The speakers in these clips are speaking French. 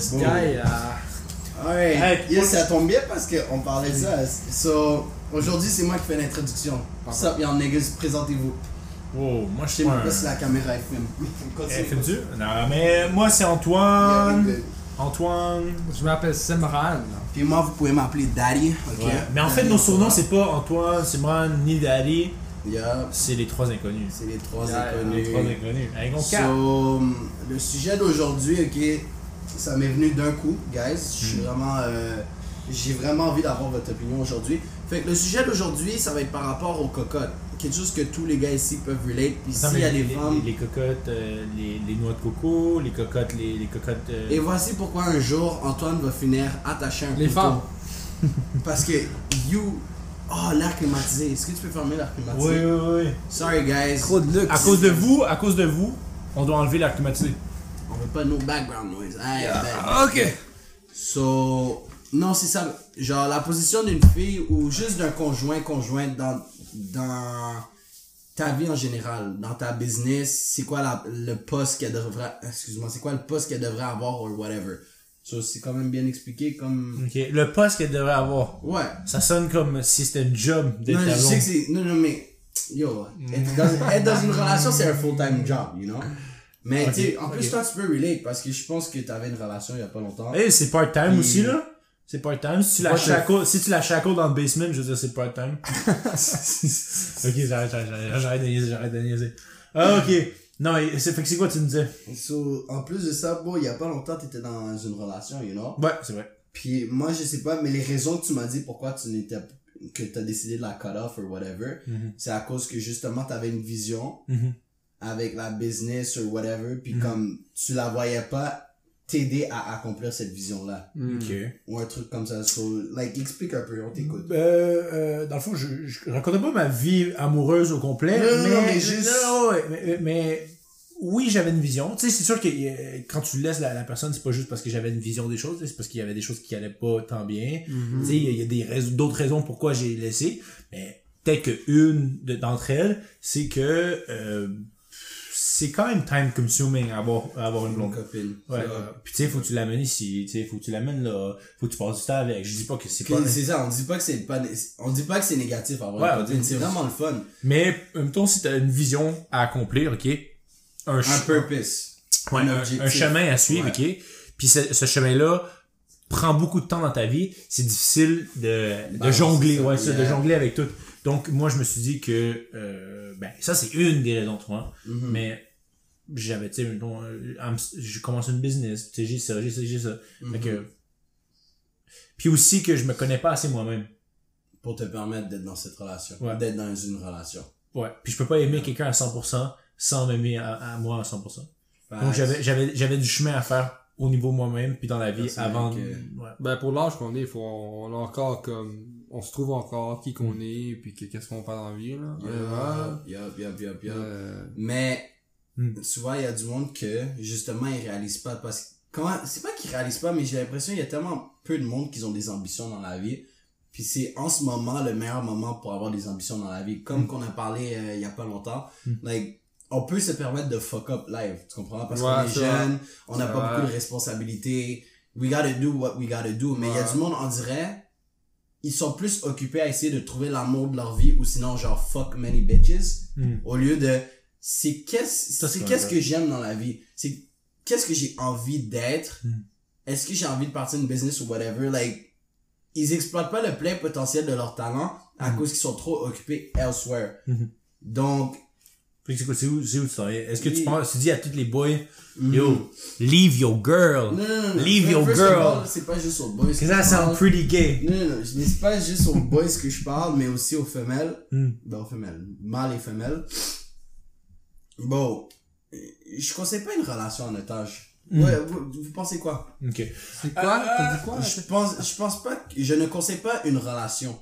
Ce Bon. guy, euh, Alright. Hey, yes, ça tombe bien parce qu'on parlait de ça. So, aujourd'hui, c'est moi qui fais l'introduction. What's up, y'all niggas? Présentez-vous. oh, moi je sais suis même pas si la caméra est filme. Eh, Continue. filmes-tu? Non, mais moi c'est Antoine. Antoine. Je m'appelle Simran. Puis moi, vous pouvez m'appeler Daddy. ok? Ouais. Mais en fait, Daddy, nos surnoms, c'est pas Antoine, Simon, ni Daddy. Yeah, C'est les trois inconnus. c'est les trois Yeah, inconnus. Les trois inconnus. Avec mon. So, le sujet d'aujourd'hui, ok, ça m'est venu d'un coup, guys. Je suis Hmm. vraiment. euh, J'ai vraiment envie d'avoir votre opinion aujourd'hui. Fait que le sujet d'aujourd'hui, ça va être par rapport aux cocottes. Quelque chose que tous les gars ici peuvent relate. Puis Attends, s'il y a des les, femmes. les, les cocottes, euh, les, les noix de coco, les cocottes, les, les cocottes. euh, Et voici pourquoi un jour Antoine va finir attaché à un Les couteau. femmes. Parce que you. Oh, l'air climatisé. Est-ce que tu peux fermer l'air climatisé? Oui, oui, oui. Sorry, guys. Trop de luxe. À cause de vous, à cause de vous, on doit enlever l'air climatisé. On veut pas no background noise. Aïe, Yeah. ben, Ah, Ok. So, non, c'est ça. Genre, la position d'une fille ou juste d'un conjoint, conjointe dans, dans ta vie en général, dans ta business, c'est quoi la, le poste qu'elle devrait, excuse-moi, c'est quoi le poste qu'elle devrait avoir ou whatever? So, c'est quand même bien expliqué comme, Ok. Le poste qu'elle devrait avoir. ouais. Ça sonne comme si c'était un job d'être Non, je sais que c'est, non, non, mais, yo, être dans, être dans une relation, c'est un full-time job, you know? Mais, tu sais, en plus, toi, tu peux relate parce que je pense que t'avais une relation il y a pas longtemps. Eh, c'est part-time aussi, là? C'est part-time? Si tu la shackles, si tu la shackles dans le basement, je veux dire, c'est part-time. ok, j'arrête, j'arrête, de niaiser, j'arrête de niaiser. Ah, ok. Non, c'est, fait que c'est quoi tu me disais? So, en plus de ça, bon, il y a pas longtemps, t'étais dans une relation, you know? Ouais, c'est vrai. Puis moi, je sais pas, mais les raisons que tu m'as dit pourquoi tu n'étais que t'as décidé de la cut off or whatever, Mhm. c'est à cause que justement t'avais une vision Mhm. Avec la business or whatever, puis Mhm. comme tu la voyais pas t'aider à accomplir cette vision-là. Ok. Ou un truc comme ça. So, like, explique un peu, on t'écoute. Euh, euh, dans le fond, je, je racontais pas ma vie amoureuse au complet, Non, mais, non, mais juste- non, ouais, mais, mais oui, j'avais une vision. Tu sais, c'est sûr que euh, quand tu laisses la, la personne, c'est pas juste parce que j'avais une vision des choses, c'est parce qu'il y avait des choses qui allaient pas tant bien. Mhm. Tu sais, il y a- des raisons, d'autres raisons pourquoi j'ai laissé, mais peut-être que une de- d'entre elles, c'est que euh, c'est quand même time consuming avoir, avoir une blonde. copine. Ouais. Puis tu sais, faut que tu l'amènes ici, tu sais, faut que tu l'amènes là, faut que tu passes du temps avec. Je dis pas que c'est pas. C'est ça, on dit pas que c'est pas, on dit pas que c'est négatif avoir Ouais, une on copine, dit- c'est vraiment le fun. Mais, en même temps, si t'as une vision à accomplir, ok, un, Un purpose. ouais, un un, chemin à suivre, Ouais. ok, puis ce, ce chemin-là prend beaucoup de temps dans ta vie, c'est difficile de, de Bah, jongler, ouais, ça, de jongler avec tout. Donc, moi, je me suis dit que, euh, ben, ça, c'est une des raisons, tu vois, Mhm. mais j'avais, tu sais, euh, j'ai commencé une business, tu sais, j'ai ça, j'ai ça, j'ai ça. Fait que, puis aussi que je me connais pas assez moi-même. Pour te permettre d'être dans cette relation. Ouais. D'être dans une relation. Ouais. Puis je peux pas aimer quelqu'un à 100% sans m'aimer à, à moi à 100%. Donc Fait- j'avais j'avais j'avais du chemin à faire au niveau moi-même puis dans la vie avant que- ouais. Ben, pour l'âge qu'on est, faut, on a encore comme, on se trouve encore qui Mm. qu'on est, puis que- qu'est-ce qu'on fait dans la vie, là. Euh, euh, Mais, tu vois, il y a du monde que, justement, ils réalisent pas parce que, comment, c'est pas qu'ils réalisent pas, mais j'ai l'impression qu'il y a tellement peu de monde qui ont des ambitions dans la vie. Puis c'est en ce moment le meilleur moment pour avoir des ambitions dans la vie. Comme Hmm. qu'on a parlé euh, il y a pas longtemps. Hmm. Like, on peut se permettre de fuck up live, tu comprends? Parce Ouais, qu'on est jeune, on n'a pas vrai. beaucoup de responsabilités. We gotta do what we gotta do. Mais il y a du monde, on dirait, ils sont plus occupés à essayer de trouver l'amour de leur vie ou sinon genre fuck many bitches Hmm. au lieu de c'est qu'est-ce c'est qu'est-ce que j'aime dans la vie? C'est qu'est-ce que j'ai envie d'être? Hmm. est-ce que j'ai envie de partir une business ou whatever? Like ils exploitent pas le plein potentiel de leur talent à Hmm. cause qu'ils sont trop occupés elsewhere donc c'est quoi, c'est où, c'est où tu t'en es? Est-ce que tu penses, tu dis à toutes les boys, mm. yo, leave your girl. non non non, non Leave your girl. c'est pas juste aux boys que Cause that je sound parle. pretty gay. non non non mais c'est pas juste aux boys que je parle mais aussi aux femelles Hmm. Ben, aux femelles. Mâles et femelles. Bon, je conseille pas une relation en otage. Mm. Ouais, vous, vous pensez quoi? Ok. C'est quoi? Euh, T'as dit quoi? Je pense, je pense pas que, je ne conseille pas une relation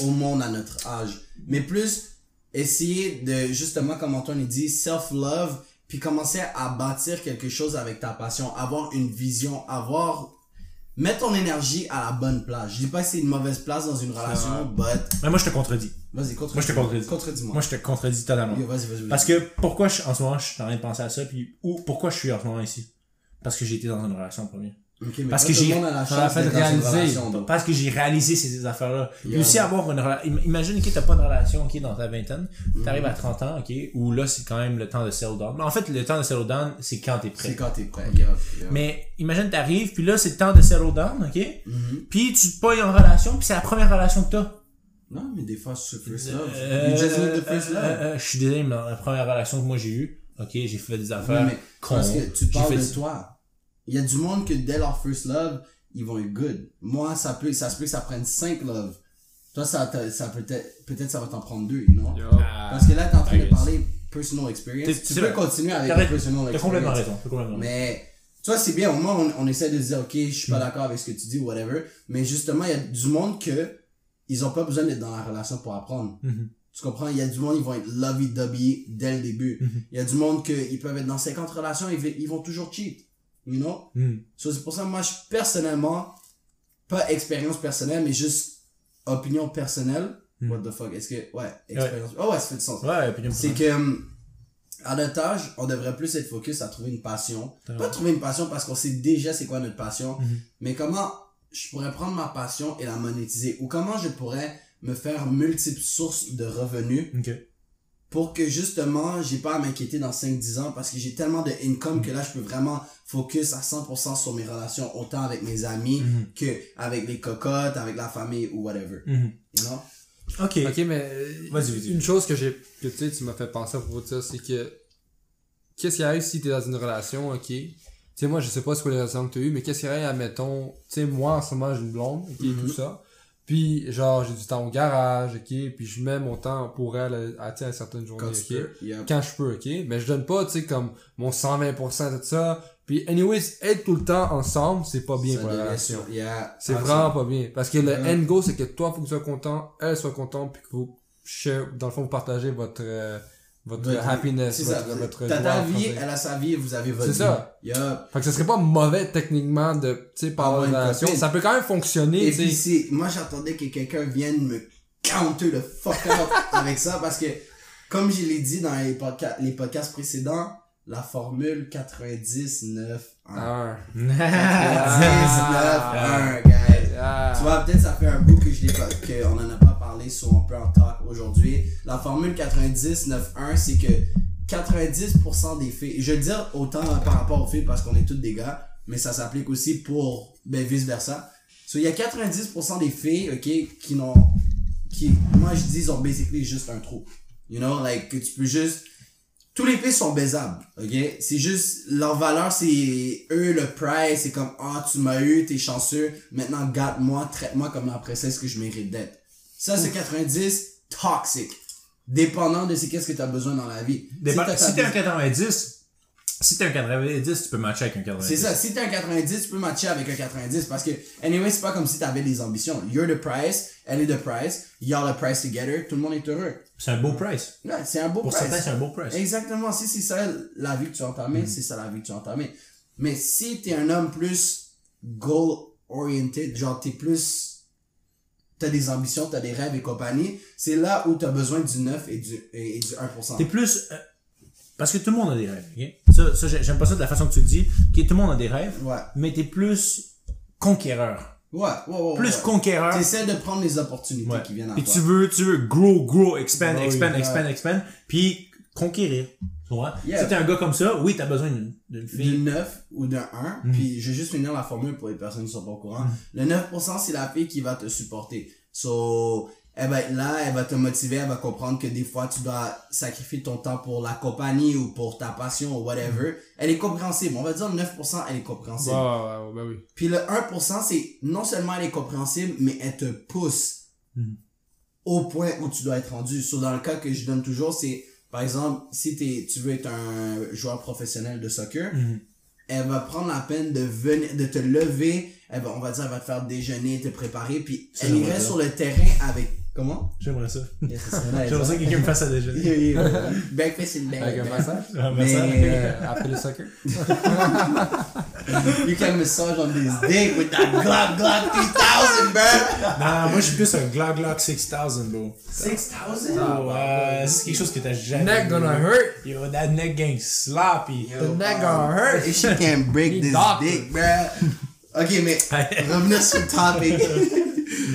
au monde à notre âge. Mais plus, essayer de, justement, comme Antoine dit, self-love, puis commencer à bâtir quelque chose avec ta passion, avoir une vision, avoir, mettre ton énergie à la bonne place. Je dis pas que c'est une mauvaise place dans une relation, but, Mais moi, je te contredis. vas-y, contredis. Moi, je te contredis. Contredis-moi. Moi, je te contredis totalement. Yo, vas-y, vas-y, vas-y. Parce que pourquoi je, en ce moment je suis en train de penser à ça puis ou pourquoi je suis en ce moment ici? Parce que j'ai été dans une relation en premier. Mais Parce que j'ai- fait réaliser. Parce que j'ai réalisé ces affaires-là. Yeah. aussi avoir une relation. Imagine que t'as pas de relation, ok, dans ta vingtaine. T'arrives à 30 ans, ok, où là, c'est quand même le temps de settle down. Mais en fait, le temps de settle down, c'est quand t'es C'est prêt. quand t'es prêt. yeah, yeah. Mais imagine t'arrives, puis là, c'est le temps de settle down, ok? Mhm. Puis tu te pognes en relation, puis c'est la première relation que t'as. Non, mais des fois, c'est first love. Euh, you just need the euh, first euh, love. euh, je suis désolé, mais dans la première relation que moi j'ai eue, ok, j'ai fait des Oui, affaires mais cons. parce que tu parles de toi. Il y a du monde que dès leur first love, ils vont être good. Moi, ça peut, ça se peut que ça prenne 5 love. Toi, ça, ça peut être, peut-être ça va t'en prendre 2, you know? Yo. Ah, Parce que là, t'es en train de parler personal experience. Tu peux vrai. continuer avec le personal T'as complètement experience. raison, t'as complètement raison. Mais, tu vois, c'est bien. Au moins, on, on essaie de se dire, ok, je suis Mm. pas d'accord avec ce que tu dis, whatever. Mais justement, il y a du monde que, ils ont pas besoin d'être dans la relation pour apprendre. Mhm. Tu comprends? Il y a du monde, ils vont être lovey-dovey dès le début. Mhm. Il y a du monde que, ils peuvent être dans 50 relations, ils, ils vont toujours cheat. You know? Mhm. So, c'est pour ça, moi, je, personnellement, pas expérience personnelle, mais juste opinion personnelle. Mhm. What the fuck? Est-ce que, ouais, expérience. Oh ouais, ça fait du sens. Ouais, puis C'est que, hum, à notre âge, on devrait plus être focus à trouver une passion. Pas trouver une passion parce qu'on sait déjà c'est quoi notre passion, mais comment je pourrais prendre ma passion et la monétiser? Ou comment je pourrais me faire multiples sources de revenus Ok. Pour que justement j'ai pas à m'inquiéter dans 5-10 ans parce que j'ai tellement de income que là je peux vraiment focus à 100% sur mes relations autant avec mes amis Mhm. que avec les cocottes, avec la famille ou whatever. Mhm. You know? Ok. Ok, mais Vas-y, vas-y. une chose que j'ai, que tu sais, tu m'as fait penser à propos de ça, c'est que qu'est-ce qui arrive si t'es dans une relation, ok? Tu sais, moi, je sais pas ce que les relations que t'as eues, mais qu'est-ce qui arrive, admettons, tu sais, moi, en ce moment, j'ai une blonde, ok, Mhm. tout ça. Puis, genre, j'ai du temps au garage, ok, puis je mets mon temps pour elle, à, sais, à certaines journées, Quand ok? peux. Quand je peux, ok? Mais je donne pas, tu sais, comme mon 120% de ça. Puis, anyways, être tout le temps ensemble, c'est pas bien Ça pour la relation. yeah. C'est vraiment pas bien. Parce que le end goal, c'est que toi, faut que tu sois content, elle soit contente, puis que vous, dans le fond, vous partagez votre, euh, votre Votre- happiness, C'est votre, ça. votre joie ta vie, elle a sa vie, vous avez votre C'est vie. ça. Yeah. Fait que ce serait pas mauvais, techniquement, de, tu sais, par Avoir une relation. Ça peut quand même fonctionner, Et puis c'est, moi j'attendais que quelqu'un vienne me counter le fuck out avec ça parce que, comme je l'ai dit dans les, podcasts les podcasts précédents, la formule 99 1. Ah. 99 1, guys. Ah. Tu vois, peut-être ça fait un bout que je l'ai pas, qu'on en a pas parlé sur un peu en talk aujourd'hui. La formule 90-9-1, c'est que 90% des filles, je veux dire autant par rapport aux filles parce qu'on est toutes des gars, mais ça s'applique aussi pour, ben, vice versa. So, il y a 90% des filles, ok, qui n'ont, qui, moi je dis, ont basically juste un trou. You know, like, que tu peux juste, tous les filles sont baisables, ok? C'est juste, leur valeur, c'est eux, le price, c'est comme, ah, tu m'as eu, t'es chanceux, maintenant, garde-moi, traite-moi comme la princesse que je mérite d'être? Ça, c'est 90, toxic. Dépendant de c'est qu'est-ce que t'as besoin dans la vie. T'as- Si t'es un 90, si t'es un 90, tu peux matcher avec un 90. C'est ça, si t'es un 90, tu peux matcher avec un 90 parce que, anyway, c'est pas comme si t'avais des ambitions. You're the price, elle est the price, y'all the price together, tout le monde est heureux. C'est un beau price. Ouais, c'est un beau Pour price. certains, c'est un beau price. Exactement, si c'est ça la vie que tu as entamée, c'est ça la vie que tu as entamée. Mais si t'es un homme plus goal oriented, genre t'es plus t'as des ambitions, t'as des rêves et compagnie, c'est là où t'as besoin du 9 et du, et, et du 1%. T'es plus... euh, parce que tout le monde a des rêves, ok? Ça, ça j'ai- j'aime pas ça de la façon que tu le dis. Ok, tout le monde a des rêves, Ouais. mais t'es plus conquéreur. Ouais, ouais, ouais. Plus ouais. conquéreur. T'essaies de prendre les opportunités Ouais. qui viennent à toi. tu veux, tu veux grow, grow, expand, expand, expand, expand, puis conquérir. Yeah. Si t'es un gars comme ça, oui, t'as besoin d'une d'une du fille. 9 ou d'un 1, Mhm. puis je vais juste finir la formule pour les personnes qui sont pas au courant. Le 9%, c'est la fille qui va te supporter. So, elle va être là, elle va te motiver, elle va comprendre que des fois, tu dois sacrifier ton temps pour la compagnie ou pour ta passion ou whatever. Elle est compréhensible. On va dire 9%, elle est compréhensible. ben oui. Puis le 1%, c'est non seulement elle est compréhensible, mais elle te pousse Mhm. au point où tu dois être rendu. So, dans le cas que je donne toujours, c'est, par exemple, si tu veux être un joueur professionnel de soccer, Mhm. elle va prendre la peine de venir, de te lever, elle va, on va dire, elle va te faire déjeuner, te préparer, puis elle irait sur le terrain avec, comment? J'aimerais ça. Nice. J'aimerais ça que quelqu'un me fasse à déjeuner. Yeah, yeah. Breakfast in bed. Avec un massage? Un massage. euh, Après le soccer. you can massage on this dick with that Glock Glock 3000, bro. Non, moi je suis plus un Glock Glock 6000, bro. 6000? Oh, ouais, c'est quelque chose que t'as jamais Neck gonna bro. hurt. Yo, that neck gang sloppy. The neck gonna hurt. If she can break this doctor. dick, bruh. Ok, mais revenir sur le topic.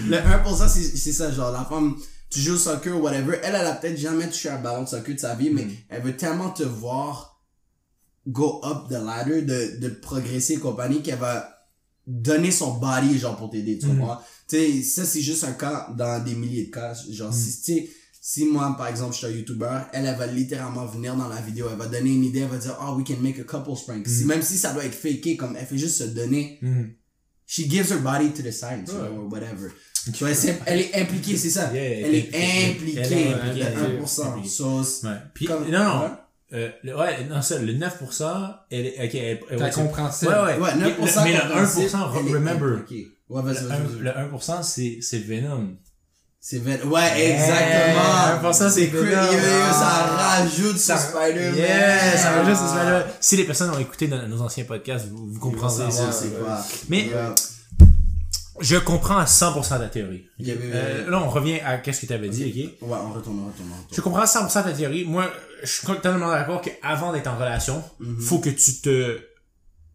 Le 1%, c'est c'est ça, genre, la femme, tu joues au soccer ou whatever, elle, elle a peut-être jamais touché un ballon de soccer de sa vie, mais Mm. elle veut tellement te voir go up the ladder, de, de progresser et compagnie, qu'elle va donner son body, genre, pour t'aider, tu Mm. comprends? Tu sais, ça, c'est juste un cas dans des milliers de cas. Genre, si, tu sais, si moi, par exemple, je suis un YouTuber, elle, elle va littéralement venir dans la vidéo, elle va donner une idée, elle va dire, oh, we can make a couple prank. Si, même si ça doit être faké, comme, elle fait juste se donner. She gives her body to the side, tu vois, or whatever. Tu vois, c'est- elle est impliquée, c'est ça? Yeah, elle est impliquée, elle est impliquée, de elle est 1%. impliquée. So, c'est- Ouais. Puis, comme- non, non. ouais. Euh, le, ouais, non, ça, le 9%, elle est, ok, elle, elle, T'as ouais, compréhensible. Ouais, ouais. Ouais, 9% Mais le compréhensible, 1%, elle est remember. impliquée. Ouais, vas-y, Le, le 1%, c'est, c'est Venom. C'est. Ouais, exactement. 1%, c'est cra- Venom. yo, yo, Ça rajoute sur Spider-Man. Yeah, ça ça va juste- Si les personnes ont écouté nos, nos anciens podcasts, vous, vous comprendrez. C'est ça. c'est quoi. Mais Yeah. je comprends à 100% ta théorie. Euh, oui. là, on revient à qu'est-ce que tu avais dit, ok? Ouais, on retourne, on retourne, on Je comprends 100% ta théorie. Moi, je suis totalement d'accord qu'avant d'être en relation, Mhm. faut que tu te...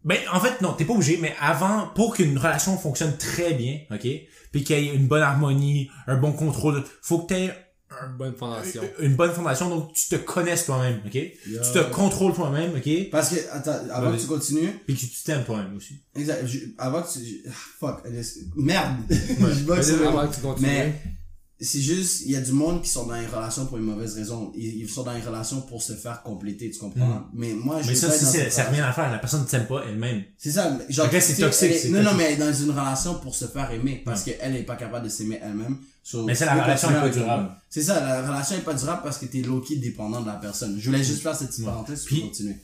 Ben, en fait, non, t'es pas obligé, mais avant, pour qu'une relation fonctionne très bien, ok? Puis qu'il y ait une bonne harmonie, un bon contrôle, faut que t'aies un- Bonne fondation. une bonne fondation, donc tu te connaisses toi-même, ok? Tu te contrôles toi-même, ok? Parce que, attends, avant que tu continues, Puis que tu t'aimes toi-même aussi. exact, je- avant que tu, je- fuck, merde. je Avant que tu continues. Mais c'est juste, il y a du monde qui sont dans une relation pour une mauvaise raison. Ils, ils sont dans une relation pour se faire compléter, tu comprends? Mais moi, je. Mais ça, si c'est, ça revient à faire. La personne ne t'aime pas elle-même. C'est ça, genre, c'est toxique, elle est- non, non, toxique. mais elle est dans une relation pour se faire aimer, parce qu'elle est pas capable de s'aimer elle-même. So, Mais c'est la relation continuer est pas durable. C'est ça, la relation est pas durable parce que t'es low-key dépendant de la personne. Je voulais juste faire cette petite parenthèse, Puis- continuer.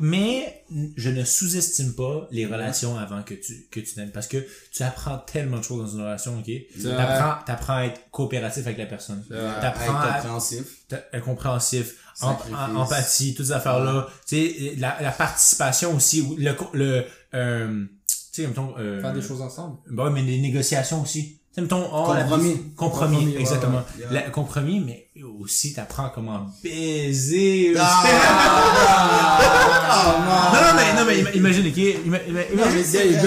Mais je ne sous-estime pas les relations avant que tu que tu t'aimes parce que tu apprends tellement de choses dans une relation, ok? T'apprends t'apprends à être coopératif avec la personne. T'apprends Être à compréhensif. être compréhensif, em- Sacrifice. em- empathie, toutes ces affaires là. Tu sais la, la participation aussi, ou le co- le euh, tu sais mettons euh, Faire des choses ensemble. bah ouais, mais les négociations aussi. Sais, mettons, oh, Compromis. compromis, exactement. ouais. Yeah. La- compromis, mais aussi t'apprends comment baiser. Ah, Non, non, mais, non, mais imagine, ok? Non, mais imagine. c'est,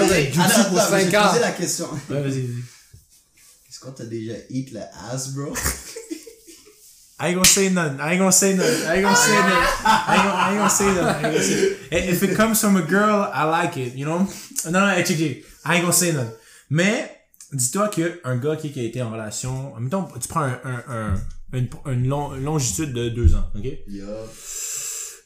pour ans. poser la question. Ouais, vas-y, vas-y. Est-ce qu'on t'a déjà eat le ass, bro? I ain't gonna say none. I ain't gonna say none. I ain't gonna say none. I ain't gonna, I ain't gonna say none. I ain't gonna say If it comes from a girl, I like it, you know? Non, non. I ain't gonna say none. Mais, dis-toi que un gars qui, qui a été en relation, mettons, tu prends un, un, un, une, une long- longitude de deux ans, ok?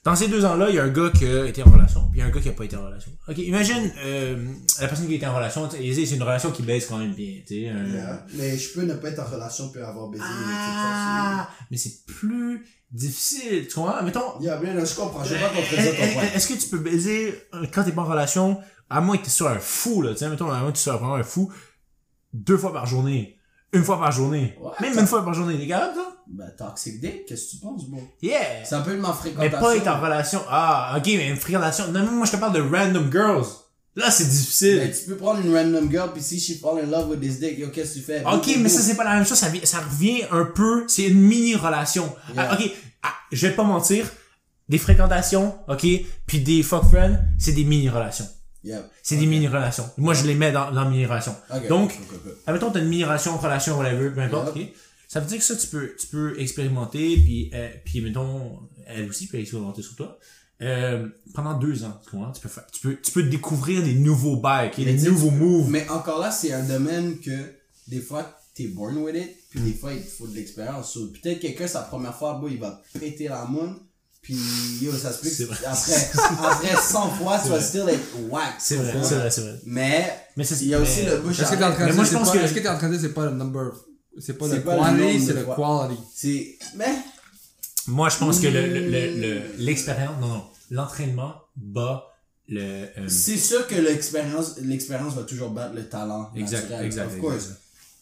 Dans ces deux ans-là, il y a un gars qui a été en relation, puis il y a un gars qui a pas été en relation. Ok, imagine euh, la personne qui a été en relation, tu sais, c'est une relation qui baisse quand même bien, tu sais. un- Yeah. Mais je peux ne pas être en relation puis avoir baisé Ah, mais c'est plus difficile, tu vois. Mettons, Yeah, bien, là, je comprends. Je pas contredire ton point. est- est-ce que tu peux baiser euh, quand t'es pas en relation, à moins que t'es sur un fou, là, tu sais, mettons, à moins que tu sois vraiment un fou, deux fois par journée, une fois par journée, Ouais, même une fois par journée, t'es capable, ça? Ben, toxic date, qu'est-ce que tu penses, bro? Yeah! C'est un peu de ma Mais fréquentation. pas être en relation. Ah, ok, mais une fréquentation. Non, mais moi, je te parle de random girls. Là, c'est difficile. Ben, tu peux prendre une random girl puis si she fall in love with this dick, yo, qu'est-ce que tu fais? Ok, mais ça, c'est pas la même chose. Ça, ça revient un peu. C'est une mini-relation. Yeah. Ah, ok, ah, je vais pas mentir. Des fréquentations, ok, puis des fuck friends, c'est des mini-relations. C'est des mini-relations. Moi, je les mets dans, dans mini-relations. Ok, Donc, ok, ok, ok. admettons, t'as une mini-relation, relation, whatever, peu importe, ok? Ça veut dire que ça, tu peux, tu peux expérimenter, puis, euh, puis, mettons, elle aussi peut expérimenter sur toi. Euh, pendant deux ans, tu comprends? Tu peux faire, tu peux, tu peux découvrir des nouveaux ok, Mais des nouveaux moves. Mais encore là, c'est un domaine que des fois, t'es born with it, puis des fois, il te faut de l'expérience. So, Peut-être quelqu'un, sa première fois, bon, il va péter la moune, puis yo, ça se peut que vrai. après, après 100 fois, tu vas still être whack. C'est vrai, c'est vrai, c'est vrai. Mais, Mais c'est- il y a aussi mais- le bouche Est-ce que t'es à en train Mais de dire, que- est-ce que t'es en train de dire, c'est pas le number, c'est pas le pas le quantity, c'est le quality. C'est, mais, Moi, je pense que le, le, le, le- l'expérience, non, non, l'entraînement bat le, euh, c'est sûr que l'expérience, l'expérience va toujours battre le talent. exact, naturel, exact, Of course.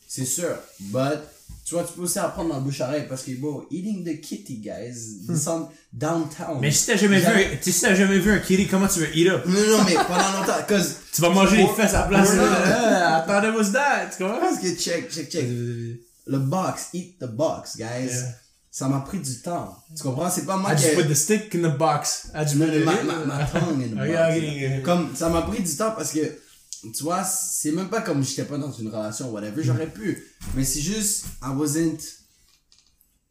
C'est sûr. But, tu vois, tu peux aussi apprendre dans la bouche à oreille parce que, bon, eating the kitty, guys, ils sont downtown. Hmm. Mais si t'as jamais vu, un- si t'as jamais vu un kitty, comment tu veux eat up? Non, non, mais pendant longtemps, cause, Tu vas manger les fesses à la place. Ah, I thought it was that, tu comprends? parce que check, check, check. Le box, eat the box, guys. Yeah. Ça m'a pris du temps. Tu comprends? C'est pas moi I qui just put the stick in the box. I just put it in. ma, ma tongue in the Ok, box. ok, ok. Comme, ça m'a pris du temps parce que tu vois, c'est même pas comme j'étais pas dans une relation, whatever, j'aurais pu. Mais c'est juste, I wasn't,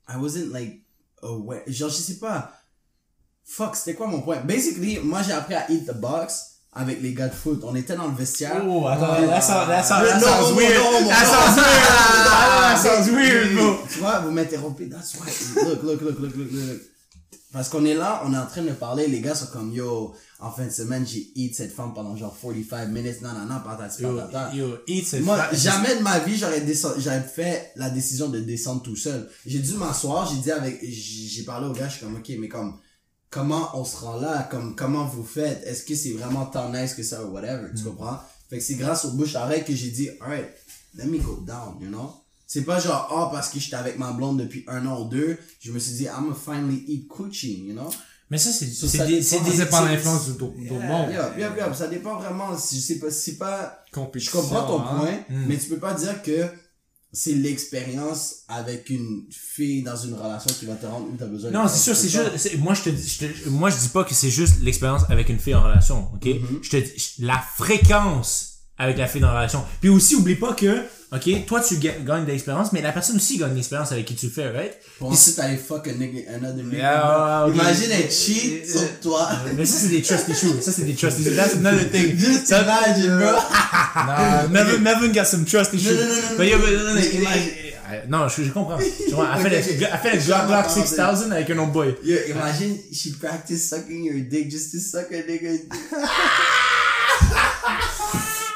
I wasn't like, aware. Genre, je sais pas. Fuck, c'était quoi mon point? Basically, moi j'ai appris à eat the box avec les gars de foot. On était dans le vestiaire. Oh, attends, that sounds, that sounds, that sounds non, weird. non, mon That sounds weird. Ah, That sounds weird, bro. Tu vois, vous m'interrompez. That's why. Look, look, look, look, look, look. Parce qu'on est là, on est en train de parler, les gars sont comme, yo, en fin de semaine, j'ai eat cette femme pendant genre 45 minutes, non, non, non, patati Yo, patata. yo, eat cette Moi, jamais de ma vie, j'aurais descend- j'aurais fait la décision de descendre tout seul. J'ai dû m'asseoir, j'ai dit avec, j'ai parlé au gars, je suis comme, ok, mais comme, comment on se rend là, comme, comment vous faites, est-ce que c'est vraiment tant nice que ça ou whatever, tu comprends? Fait que c'est grâce au bouche à que j'ai dit, alright, let me go down, you know? C'est pas genre, oh, parce que j'étais avec ma blonde depuis un an ou deux, je me suis dit, I'm gonna finally eat coochie, you know? Mais ça, c'est, ça des, dépend. c'est des, C'est par c'est- l'influence d'autres mondes. Yeah, yeah, yeah, ça dépend vraiment, si c'est pas, c'est pas, je comprends ton hein. point, Mm. mais tu peux pas dire que c'est l'expérience avec une fille dans une relation qui va te rendre où t'as besoin Non, de c'est sûr, c'est juste, moi je te dis, je te- moi je dis pas que c'est juste l'expérience avec une fille en relation, ok? Mhm. Je te dis, je- la fréquence avec la fille dans la relation. Puis aussi, oublie pas que, ok, toi tu ga- gagnes de l'expérience, mais la personne aussi gagne de l'expérience avec qui tu le fais, right? Pour ensuite aller fuck a nigga, another nigga. Yeah, bro. ok. Imagine elle cheat sur toi. Mais ça c'est des trust issues, ça c'est des trust issues, that's another thing. Just Ça- imagine, bro. Non, Melvin, Melvin got some trust issues. non, non, non, yo, mais- non, non, mais euh, Non, je, je comprends. Je comprends. Elle fait Ok, le, Glock Glock comprends, 6000 avec un autre boy. Imagine she practice sucking your dick just to suck a nigga.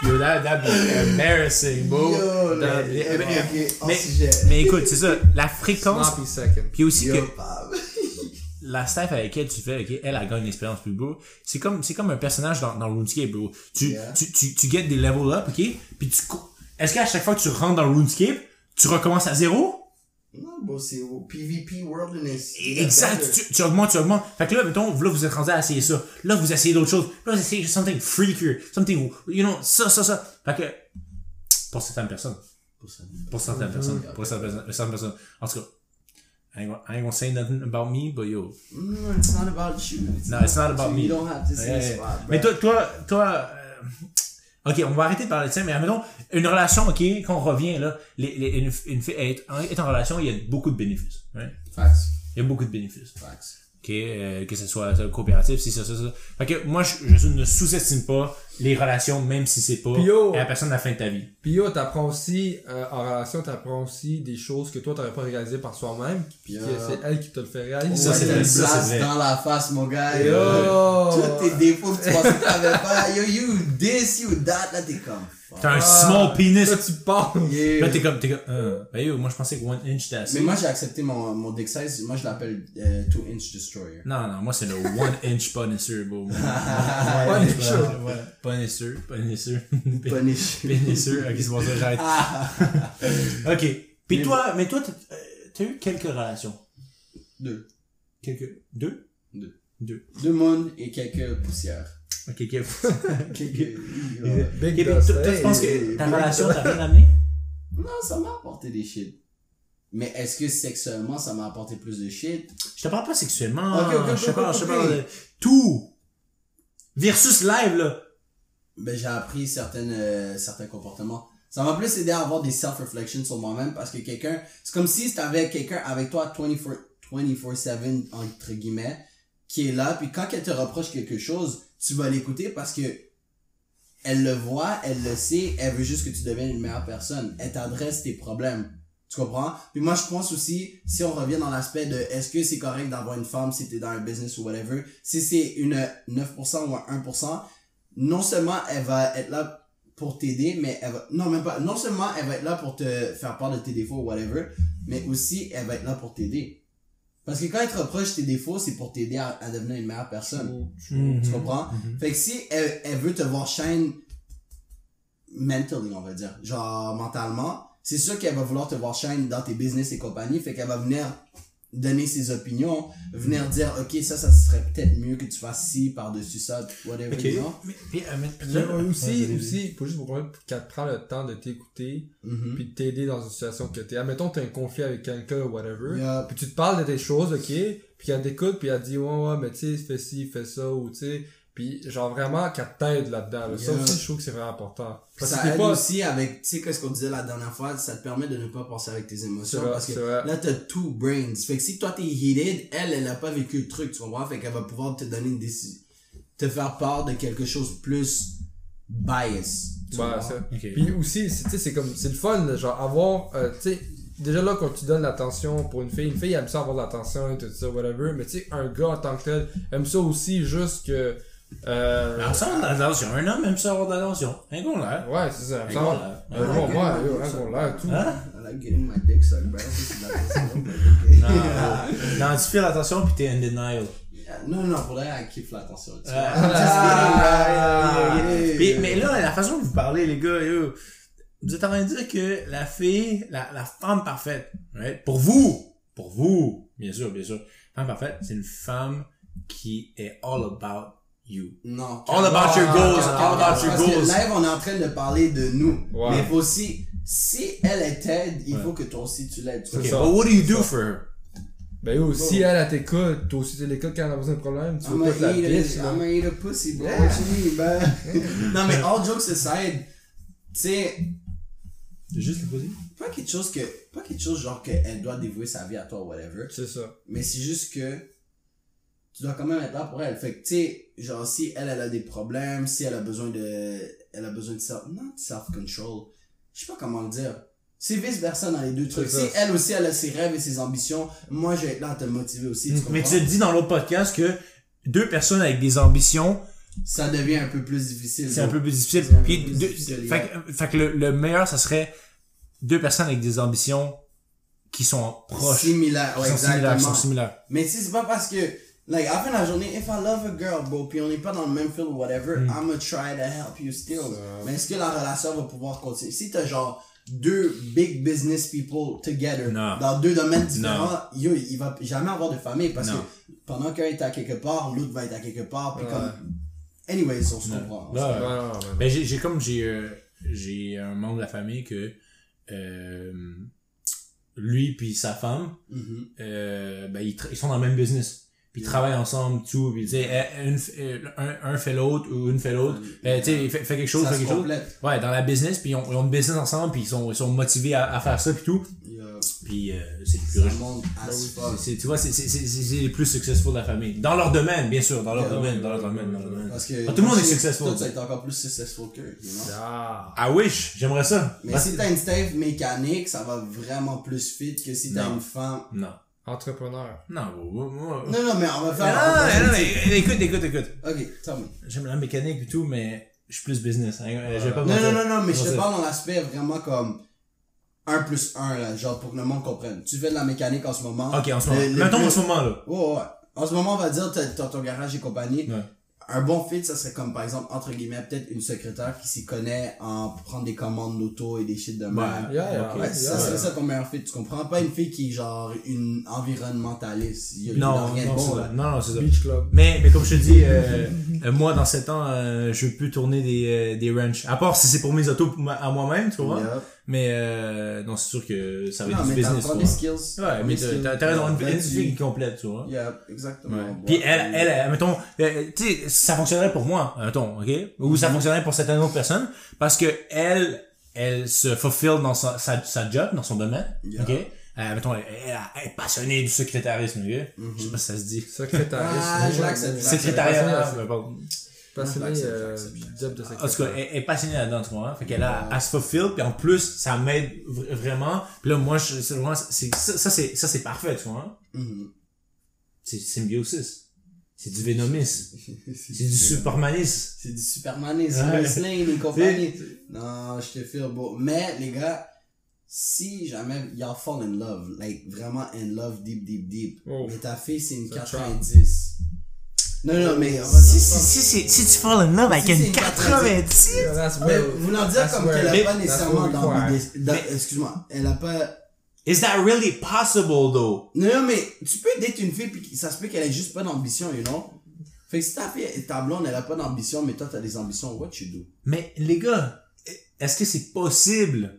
Yo, that, that'd be embarrassing, bro. Yo, That- mais- mais- écoute, c'est ça, la fréquence, puis aussi Yo, que la staff avec elle tu fais, ok, elle, elle gagne l'expérience plus beau. C'est comme, c'est comme un personnage dans, dans RuneScape, bro. Tu, Yeah. tu, tu, tu get des level up, ok, puis tu, est-ce qu'à chaque fois que tu rentres dans RuneScape, tu recommences à zéro? Non, bro, c'est au PvP Wilderness. Exact, tu, tu augmentes, tu augmentes. Fait que là, mettons, là, vous êtes rendu à essayer ça. Là, vous essayez d'autres choses. Là, vous essayez something freakier. Something, you know, ça, ça, ça. Fait que, pour certaines personnes. Pour certaines personnes. Pour certaines personnes. En tout cas, I ain't, gonna, I ain't gonna say nothing about me, but yo. No, it's not about you. No, it's not about you me. You don't have to say Yeah, yeah. spot, bro. Mais toi, toi, toi, euh, ok, on va arrêter de parler de ça, mais admettons, une relation, ok, quand on revient, là, les, les, une, une fille est, est en relation, il y a beaucoup de bénéfices, right? Facts. Il y a beaucoup de bénéfices. Facts. Ok, euh, que ce soit euh, coopératif, si ça, ça, ça. Fait que moi, je, je ne sous-estime pas les relations, même si c'est pas la personne à la fin de ta vie. Puis yo, t'apprends aussi, euh, en relation, t'apprends aussi des choses que toi t'aurais pas réalisées par soi-même, puis que c'est elle qui te le fait réaliser. Ça, c'est une ça, c'est blast vrai. dans la face, mon gars. Yo. Yo. Tous tes défauts que tu pensais que t'avais pas. Yo, you this, you that. Là, t'es comme. T'as un Ah, small penis. Là, tu penses. Yeah. Là, t'es comme, t'es comme, euh, ben yo, moi, je pensais que one inch, c'était assez. Mais moi, j'ai accepté mon, mon dick size. Moi, je l'appelle euh, 2 inch destroyer. Non, non, moi, c'est le one inch punisher, bro. Punisher. Ouais, Punisher, punisher. Punish. Punisher. Ok, c'est bon, ça, j'arrête. Ah. Ok. Puis toi, mais toi, t'as euh, t'as eu quelques relations? Deux. Quelques, deux? Deux. Deux. Deux mondes et quelques poussières. Ok, toi, tu penses que ta relation t'a rien amené? Non, ça m'a apporté des shit. Mais est-ce que sexuellement, ça m'a apporté plus de shit? Je te parle pas sexuellement. Ok, ok, je te parle, je te ok. parle de tout. Versus live, là. ben, j'ai appris certaines, euh, certains comportements. Ça m'a plus aidé à avoir des self-reflections sur moi-même parce que quelqu'un, c'est comme si t'avais quelqu'un avec toi 24 24/7 entre guillemets qui est là puis quand elle te reproche quelque chose, tu vas l'écouter parce que elle le voit, elle le sait, elle veut juste que tu deviennes une meilleure personne. Elle t'adresse tes problèmes. Tu comprends? Puis moi, je pense aussi, si on revient dans l'aspect de est-ce que c'est correct d'avoir une femme si t'es dans un business ou whatever, si c'est une 9% ou un 1%, non seulement elle va être là pour t'aider, mais elle va, non, même pas, non seulement elle va être là pour te faire part de tes défauts ou whatever, mais aussi elle va être là pour t'aider. Parce que quand elle te reproche tes défauts, c'est pour t'aider à, à devenir une meilleure personne. Mhm. Tu comprends? Fait que si elle, elle veut te voir shine mentally, on va dire, genre mentalement, c'est sûr qu'elle va vouloir te voir shine dans tes business et compagnie, fait qu'elle va venir donner ses opinions, venir dire, ok, ça, ça serait peut-être mieux que tu fasses ci par-dessus ça, whatever, Ok. you know? Mais, puis, euh, mais- Mais là- aussi, Ouais, aussi, faut juste vous comprendre qu'elle prend le temps de t'écouter, Mhm. puis de t'aider dans une situation que t'es. Admettons, t'as un conflit avec quelqu'un ou whatever. Yeah. Puis tu te parles de tes choses, ok? Puis elle t'écoute, puis elle dit, ouais, ouais, mais tu sais, fais ci, fais ça, ou tu sais, Puis genre vraiment qu'elle t'aide là-dedans. là. Ça Yeah. aussi, je trouve que c'est vraiment important. Parce ça que aide pas... aussi avec, tu sais, qu'est-ce qu'on disait la dernière fois, ça te permet de ne pas penser avec tes émotions. vrai, parce que là, t'as two brains. Fait que si toi t'es heated, elle, elle a pas vécu le truc, tu comprends? Fait qu'elle va pouvoir te donner une décision, te faire part de quelque chose plus bias. tu Ouais, vois? ça. Puis aussi, c'est- tu sais, c'est comme, c'est le fun, genre, avoir, euh, tu sais, déjà là, quand tu donnes l'attention pour une fille, une fille aime ça avoir de l'attention et tout ça, whatever, mais tu sais, un gars en tant que tel aime ça aussi juste que, euh, a de l'attention. Un homme aime ça avoir de l'attention. Un gars, là. ouais, c'est ça, Un là. Euh, bon, ouais, yo, hein, bon, là, tout. Hein? I like getting my dick sucked, bro. Ça, c'est de l'attention, but Non, tu fais l'attention puis t'es in denial. Non, non, pour vrai, elle kiffe l'attention. Ah, bro. Mais, mais là, la façon que vous parlez, les gars, yo, vous êtes en train de dire que la fille, la, la femme parfaite, right? pour vous, pour vous, bien sûr, bien sûr, femme parfaite, c'est une femme qui est all about you. Non. All about your goals, all about your parce que goals. live, on est en train de parler de nous. Mais il faut aussi, si elle est t'aide, il Ouais. faut que toi aussi tu l'aides. tu Ok, ça. but what do you do for her? Ben yo, si elle, elle t'écoute, toi aussi tu l'écoutes quand elle a besoin de problème, tu I'm veux gonna pas te la eat pisse, a, là. I'm gonna eat a pussy, bro. What you mean, man? non, mais all jokes aside, tu sais, C'est juste le positif. pas quelque chose que, pas quelque chose genre qu'elle doit dévouer sa vie à toi, whatever. C'est ça. Mais c'est juste que tu dois quand même être là pour elle. Fait que, tu sais, genre, si elle, elle a des problèmes, si elle a besoin de, elle a besoin de self, not self-control. Je sais pas comment le dire. C'est vice-versa dans les deux trucs. Si elle aussi, elle a ses rêves et ses ambitions, moi, je vais être là à te motiver aussi, tu Mais tu as dit dans l'autre podcast que deux personnes avec des ambitions, Ça devient un peu plus difficile. c'est un peu plus difficile. Puis plus deux- difficile, fait, que- fait que le, le meilleur, ça serait deux personnes avec des ambitions qui sont proches. Qui ouais, similaires, qui exactement. sont similaires. Mais sais, c'est pas parce que, like, à la fin de la journée, if I love a girl, bro, puis on n'est pas dans le même field ou whatever, Mm. I'ma try to help you still. Ça- Mais est-ce que la relation va pouvoir continuer? Si t'as genre deux big business people together, dans deux domaines différents, yo, il va jamais avoir de famille parce que pendant qu'un est à quelque part, l'autre va être à quelque part, puis Ouais. comme, anyways, on se Non. comprend. Ben, j'ai, comme j'ai euh, j'ai un membre de la famille que euh, lui puis sa femme Mhm. euh, ben ils, sont dans le même business ils travaillent ensemble tout puis tu sais f- euh, un, un fait l'autre ou une fait l'autre. Euh, tu sais fait, fait quelque chose Ça fait quelque chose. complète. ouais dans la business puis ils ont, ils ont une business ensemble puis ils sont ils sont motivés à, à faire ça puis tout. Puis euh, c'est le plus monte as C'est- tu vois c'est c'est c'est c'est les plus successful de la famille. Dans leur domaine bien sûr dans leur Yeah, domaine ouais, dans leur domaine dans leur domaine. Parce que Ah, tout le monde est successful. Toi, tu être encore plus successful que, you know? Ah. I wish j'aimerais ça. Mais Parce- si t'as une Steve mécanique, ça va vraiment plus fit que si t'as une femme. non Entrepreneur. non moi- moi- Non, non, mais on va faire. non, non, mais écoute, écoute, écoute. Ok, tell me. J'aime la mécanique et tout, mais je suis plus business. Hein. Pas Non, non, non, non, mais je te sais. parle dans l'aspect vraiment comme 1 plus 1, là, genre pour que le monde comprenne. Tu fais de la mécanique en ce moment. Ok, en ce moment. Mettons plus- en ce moment, là. Ouais, ouais. En ce moment, on va dire, t'as t'as ton garage et compagnie. Un bon fit, ça serait comme, par exemple, entre guillemets, peut-être une secrétaire qui s'y connaît en prendre des commandes d'auto et des shit de même. Ouais. Yeah, yeah, Ouais, ouais, ça yeah. serait ça ton meilleur fit, tu comprends? Pas une fille qui est genre une environnementaliste. Il y a il y a Non, rien de non, bon, là. ça. Non, non, c'est ça. Beach Club. Mais, mais comme je te dis, euh, euh, moi, dans 7 ans, euh, je peux tourner des, des ranchs. À part si c'est pour mes autos à moi-même, tu vois. Yeah. Mais, euh, non, c'est sûr que ça va être du mais business, t'apprends tu des skills. Ouais, mais t'as- raison, une, fille complète, tu vois. Yeah, exactement. Ouais. Bon, Puis elle, euh, elle, elle, mettons, euh, tu sais, ça fonctionnerait pour moi, mettons, ok? Ou Mhm. ça fonctionnerait pour certaines autres personnes, parce que elle, elle se fulfill dans sa, sa, sa job, dans son domaine, Yeah. ok? Euh, mettons, elle, elle- elle est passionnée du secrétarisme, ok? Mhm. Je sais pas si ça se dit. Secrétariat. Ah, je l'accepte. Secrétariat, Passionné, euh, pardon. Passionné, J'accepte, euh, du job de En tout cas, elle, elle est passionnée là-dedans, tu vois. Fait qu'elle a, elle se fulfill, puis en plus, ça m'aide vr- vraiment. Puis là, moi, je, c'est vraiment, c'est, ça, ça, c'est, ça, c'est parfait, tu vois. Mhm. C'est symbiosis. C'est du vénomis. C'est du supermanis. C'est du Supermanisme, Ouais. Lois Lane et compagnie. Non, je te feel beau. Mais, les gars, si jamais y'all fall in love, like vraiment in love deep, deep, deep, Oh. mais ta fille c'est une C'est un 90. Non, non, mais Si, si, si, si, si tu fall in love avec une une 90, Yeah, that's Mais well- vous leur dire that's comme qu'elle a mais- pas nécessairement what we require. d'ambi- d'am- Mais- Excuse-moi, elle a pas... is that really possible though? Non, non, mais tu peux date une fille puis ça se peut qu'elle ait juste pas d'ambition, you know? Fait que si ta fille, ta blonde, elle a pas d'ambition, mais toi t'as des ambitions, what you do? Mais les gars, est-ce que c'est possible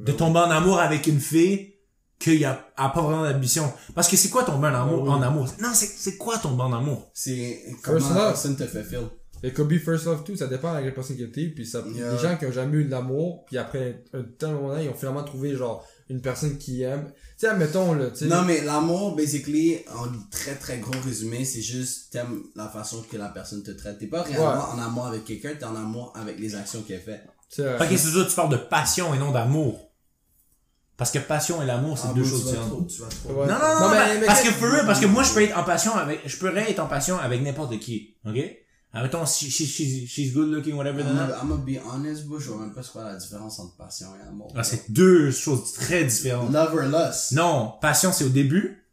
de tomber en amour avec une fille qu'il y a, a pas vraiment d'ambition. Parce que c'est quoi tomber en amour, oui. en amour? Non, c'est, c'est quoi tomber en amour? C'est comment First la love. personne te fait feel. Et Kobe First Love tout, ça dépend de la personne que t'es, puis ça, Yeah. les gens qui ont jamais eu de l'amour, puis après un tel moment là, ils ont finalement trouvé genre une personne qui aime. Tu sais, admettons là, tu sais. Non, mais l'amour, basically, en très très gros résumé, c'est juste t'aimes la façon que la personne te traite. T'es pas réellement Ouais. en amour avec quelqu'un, t'es en amour avec les actions qu'elle fait. euh, Ok, c'est sûr, tu parles de passion et non d'amour. Parce que passion et l'amour, c'est Ah, deux bon, choses différentes. Ouais. Non, non, non, mais- pa- mais parce que- for real, parce que moi, je peux être en passion avec, je pourrais être en passion avec n'importe qui, ok? Admettons, she, she, she's, she's good looking, whatever, I'm gonna, I'm gonna be honest, bro, je vois même pas quoi la différence entre passion et amour. Ah, c'est deux choses très différentes. Love or lust. Non, passion, c'est au début.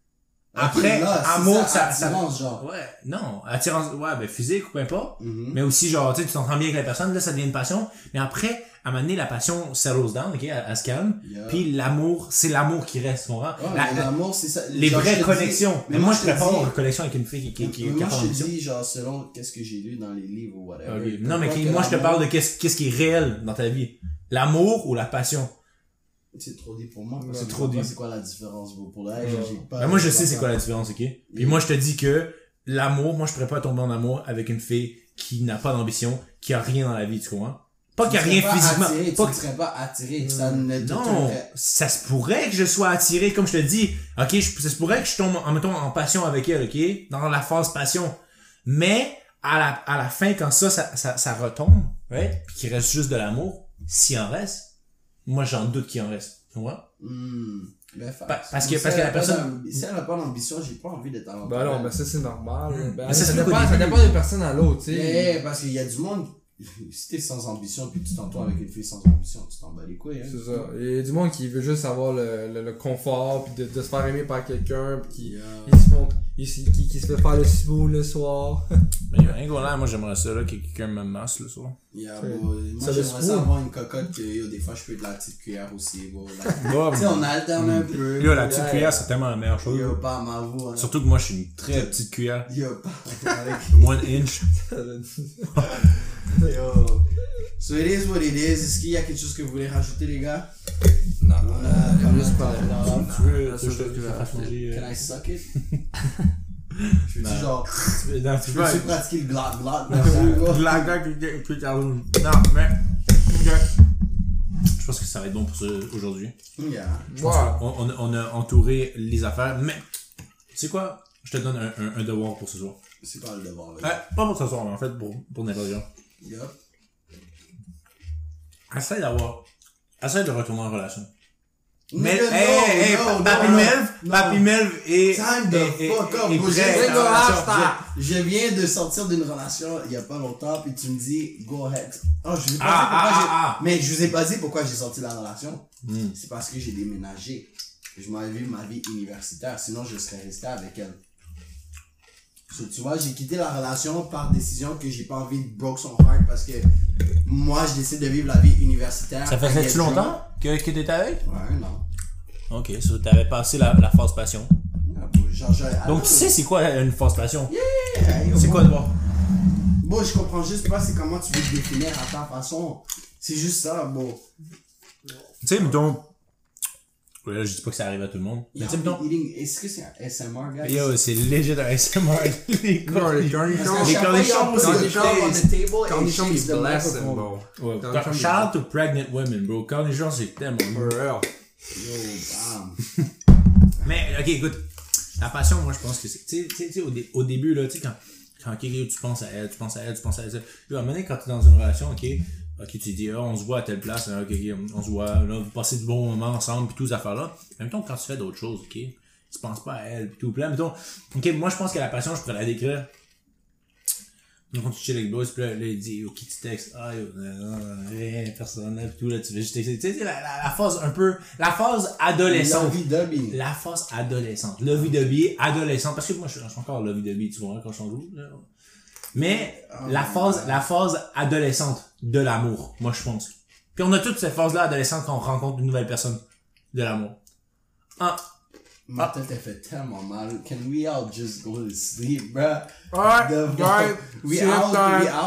Après, amour, ça, ça, ça, attirance, genre. ouais, non, attirance, ouais, ben, physique ou peu importe. Mhm. Mais aussi, genre, tu sais, tu t'entends bien avec la personne, là, ça devient une passion. Mais après, à un moment donné, la passion settles down, ok, elle, elle se calme. Yeah. Puis l'amour, c'est l'amour qui reste, comprends? Mais l'amour, c'est ça. les Genre, vraies dis- connexions. Mais, moi, je préfère avoir une connexion avec une fille qui, qui, qui, moi, je te dis, genre, selon qu'est-ce que j'ai lu dans les livres ou whatever. Non, mais moi, je te parle de qu'est-ce, qu'est-ce qui est réel dans ta vie. L'amour ou la passion? C'est trop dit pour moi. C'est trop dit. C'est quoi la différence, bro? Pour là, Ouais. j'ai pas. Ben, moi, je sais c'est ça. quoi la différence, ok? Puis Yeah. moi, je te dis que l'amour, moi, je pourrais pas tomber en amour avec une fille qui n'a pas d'ambition, qui a rien dans la vie, tu comprends? Pas qu'il y a Tu rien pas physiquement. Attiré, Pas tu que- ne serais pas attiré. Ça ne Non, ça se pourrait que je sois attiré, comme je te dis. Ok, je- ça se pourrait que je tombe, en mettons, en passion avec elle, ok? Dans la phase passion. Mais, à la, à la fin, quand ça, ça, ça, ça retombe, right? Puis qu'il reste juste de l'amour, s'il en reste, moi, j'en doute qu'il en reste. Tu vois? Hmm. Ben. Pa- parce que- Si parce que elle la personne- Si elle a pas d'ambition, j'ai pas envie d'être en Ben non, mais ça c'est normal. Hmm. Ben, ça dépend, ça dépend de personne à l'autre, tu sais. Mais, parce qu'il y a du monde, si t'es sans ambition puis tu t'entoures avec une fille sans ambition, tu t'en bats les couilles, hein. C'est ça. Il y a du monde qui veut juste avoir le, le, le confort, puis de, de se faire aimer par quelqu'un, puis qui, Yeah. ils se font, ils, qui, qui se fait faire le cibo le soir. Mais, rien qu'au là, moi, j'aimerais ça, là, que quelqu'un me masse, le soir. Yeah, bro. Moi, j'aimerais ça avoir une cocotte que, yo, des fois, je peux être la petite cuillère aussi, Bon, tu sais, on alterne un peu. Yo, la petite Yeah. cuillère, c'est tellement la meilleure chose. Yo, pas m'avoue, hein. Surtout que moi, je suis une très petite cuillère. Yo, pas avec. One inch. Yo. So it is what it is. Est-ce qu'il y a quelque chose que vous voulez rajouter, les gars? Non, On a quand juste même dans la- Tu veux, la tu seule veux chose que je rajouté. manger, Can euh, I suck it? Je veux Non. genre, Non, tu je veux pratiquer le qui qui- qui- Non, mais. Je pense que ça va être bon pour aujourd'hui. Yeah. On, a entouré les affaires, mais. Tu sais quoi? Je te donne un, devoir pour ce soir. C'est pas le devoir, Euh, là. pas pour ce soir, mais en fait pour, pour n'importe quoi. Yup. Essaye d'avoir. Essaye de retourner en relation. Mais, Nigga, hey, hey, no, Papi no, Melv, no. Papi Melv et. Time the fuck up, relation. Je je viens de sortir d'une relation il y a pas longtemps, puis tu me dis, go ahead. Oh, je vous ai pas Ah, dit pourquoi ah, ah, ah. Mais je vous ai pas dit pourquoi j'ai sorti de la relation. Hmm. C'est parce que j'ai déménagé. Je m'avais vu ma vie universitaire, sinon je serais resté avec elle. So, tu vois, j'ai quitté la relation par décision que j'ai pas envie de broke son heart parce que moi je décide de vivre la vie universitaire. Ça faisait-tu longtemps que, que t'étais avec? Ouais, non. Ok, so t'avais passé la, la phase passion. Bon, genre, genre, Donc tu sais c'est quoi une phase passion? hey, C'est bon. quoi de voir? Bon, je comprends juste pas c'est comment tu veux te définir à ta façon. C'est juste ça, bon. Tu sais, mettons. Ouais, là, je dis pas que ça arrive à tout le monde. Mais tu sais, mettons. Eating- Est-ce que c'est un SMR, guys? Yo, c'est léger un SMR. les cornichons. Les cornichons, de cornichons, ils blessent, Cornichons, shout out to pregnant women, bro. Cornichons, c'est tellement. For real. Yo, bam. Mais, ok, écoute. La passion, moi, je pense que c'est. Tu sais, tu tu au, dé- au début, là, tu sais, quand, quand ok, tu penses à elle, tu penses à elle, tu penses à elle. Yo, à un moment donné, quand t'es dans une relation, ok, ok, tu dis, ah, on se voit à telle place, hein, ok, ok, on se voit, là, vous passez du bon moment ensemble, pis toutes ces affaires-là. En même temps, quand tu fais d'autres choses, ok, tu penses pas à elle, pis tout. Là, mettons, ok, moi, je pense que la passion, je pourrais la décrire. Quand tu chill avec le boss, pis là, là, il dit, qui tu textes? Ah, rien, personne, pis tout, là, tu fais juste texter. Tu sais, la, la, la phase un peu, la phase adolescente. La phase adolescente. Lovey-dovey, adolescente. Parce que moi, je suis encore lovey-dovey, tu vois, quand je suis en joue, là. Mais, Oh la phase, God. la phase adolescente de l'amour, moi, je pense. Puis on a toute cette phase-là adolescente quand on rencontre une nouvelle personne de l'amour. Ah, Ma tête, elle fait tellement mal. Can we all just go to sleep, bruh? Alright, guys, We out, we out?